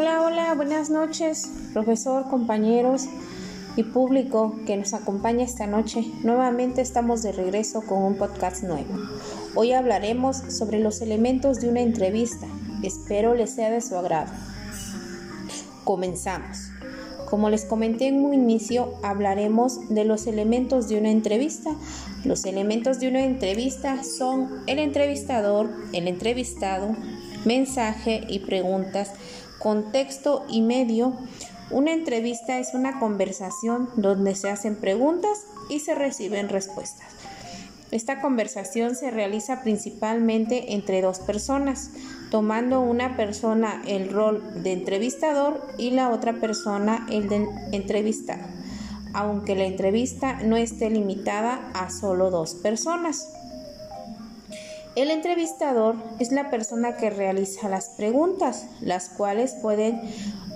Hola, hola, buenas noches, profesor, compañeros y público que nos acompaña esta noche. Nuevamente estamos de regreso con un podcast nuevo. Hoy hablaremos sobre los elementos de una entrevista. Espero les sea de su agrado. Comenzamos. Como les comenté en un inicio, hablaremos de los elementos de una entrevista. Los elementos de una entrevista son el entrevistador, el entrevistado, mensaje y preguntas contexto y medio. Una entrevista es una conversación donde se hacen preguntas y se reciben respuestas. Esta conversación se realiza principalmente entre dos personas, tomando una persona el rol de entrevistador y la otra persona el de entrevistado, aunque la entrevista no esté limitada a solo dos personas. El entrevistador es la persona que realiza las preguntas, las cuales pueden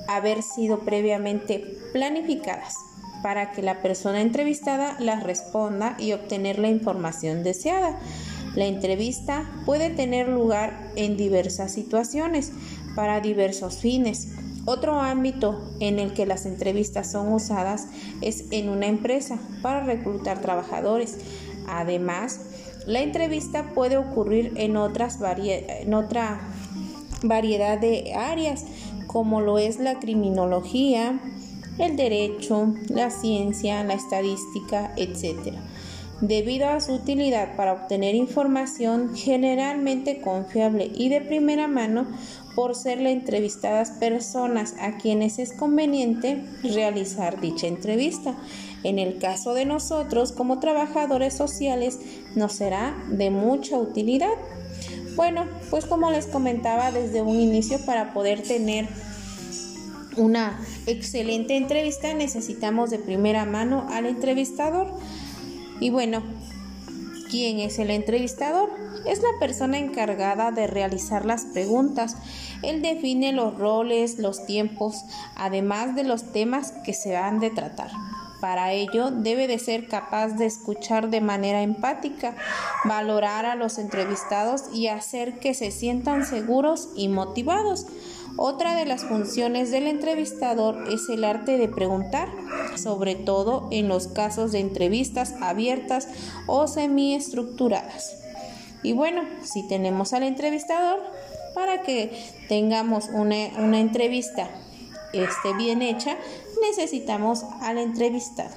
haber sido previamente planificadas para que la persona entrevistada las responda y obtener la información deseada. La entrevista puede tener lugar en diversas situaciones para diversos fines. Otro ámbito en el que las entrevistas son usadas es en una empresa para reclutar trabajadores. Además, la entrevista puede ocurrir en, otras en otra variedad de áreas, como lo es la criminología, el derecho, la ciencia, la estadística, etc. Debido a su utilidad para obtener información generalmente confiable y de primera mano, por ser la entrevistadas personas a quienes es conveniente realizar dicha entrevista. En el caso de nosotros como trabajadores sociales nos será de mucha utilidad. Bueno, pues como les comentaba desde un inicio para poder tener una excelente entrevista necesitamos de primera mano al entrevistador. Y bueno, ¿quién es el entrevistador? Es la persona encargada de realizar las preguntas. Él define los roles, los tiempos, además de los temas que se han de tratar. Para ello debe de ser capaz de escuchar de manera empática, valorar a los entrevistados y hacer que se sientan seguros y motivados. Otra de las funciones del entrevistador es el arte de preguntar, sobre todo en los casos de entrevistas abiertas o semiestructuradas. Y bueno, si tenemos al entrevistador, para que tengamos una, una entrevista esté bien hecha, necesitamos al entrevistado.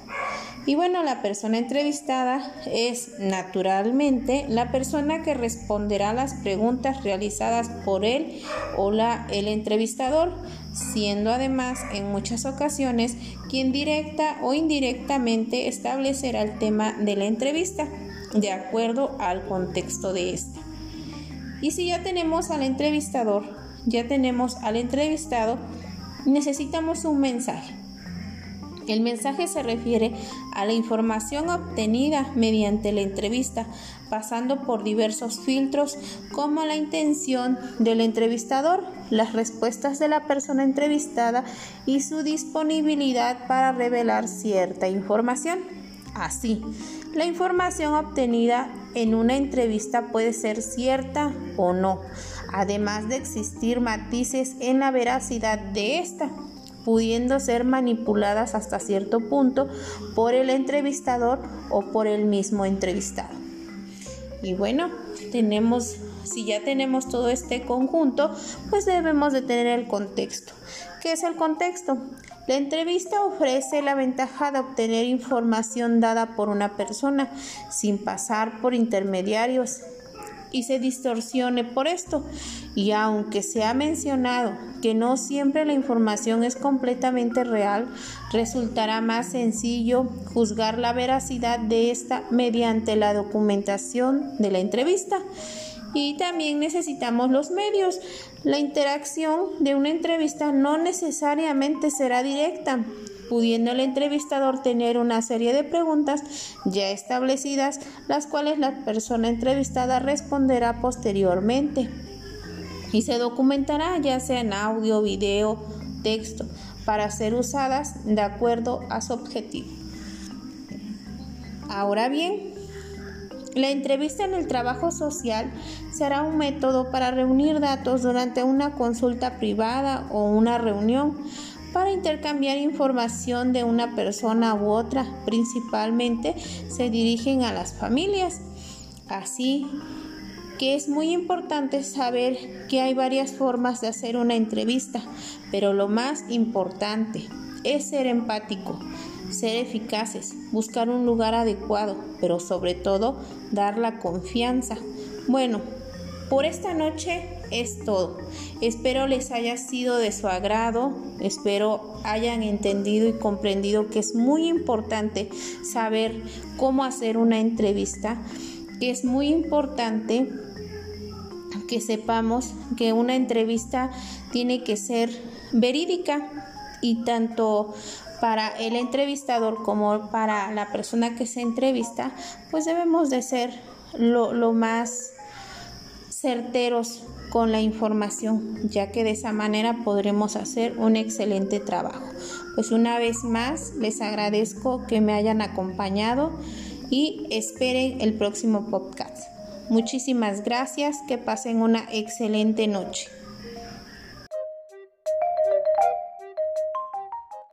Y bueno, la persona entrevistada es naturalmente la persona que responderá las preguntas realizadas por él o la, el entrevistador, siendo además en muchas ocasiones quien directa o indirectamente establecerá el tema de la entrevista de acuerdo al contexto de esta. Y si ya tenemos al entrevistador, ya tenemos al entrevistado, necesitamos un mensaje. El mensaje se refiere a la información obtenida mediante la entrevista, pasando por diversos filtros como la intención del entrevistador, las respuestas de la persona entrevistada y su disponibilidad para revelar cierta información. Así, la información obtenida en una entrevista puede ser cierta o no, además de existir matices en la veracidad de esta pudiendo ser manipuladas hasta cierto punto por el entrevistador o por el mismo entrevistado. Y bueno, tenemos, si ya tenemos todo este conjunto, pues debemos de tener el contexto. ¿Qué es el contexto? La entrevista ofrece la ventaja de obtener información dada por una persona sin pasar por intermediarios y se distorsione por esto. Y aunque se ha mencionado que no siempre la información es completamente real, resultará más sencillo juzgar la veracidad de esta mediante la documentación de la entrevista. Y también necesitamos los medios. La interacción de una entrevista no necesariamente será directa, pudiendo el entrevistador tener una serie de preguntas ya establecidas, las cuales la persona entrevistada responderá posteriormente y se documentará ya sea en audio, video, texto, para ser usadas de acuerdo a su objetivo. Ahora bien, La entrevista en el trabajo social será un método para reunir datos durante una consulta privada o una reunión para intercambiar información de una persona u otra. Principalmente se dirigen a las familias. Así que es muy importante saber que hay varias formas de hacer una entrevista, pero lo más importante es ser empático, ser eficaces, buscar un lugar adecuado, pero sobre todo dar la confianza. Bueno, por esta noche es todo. Espero les haya sido de su agrado, espero hayan entendido y comprendido que es muy importante saber cómo hacer una entrevista, que es muy importante que sepamos que una entrevista tiene que ser verídica y tanto para el entrevistador como para la persona que se entrevista, pues debemos de ser lo, lo más certeros con la información, ya que de esa manera podremos hacer un excelente trabajo. Pues una vez más les agradezco que me hayan acompañado y esperen el próximo podcast. Muchísimas gracias, que pasen una excelente noche.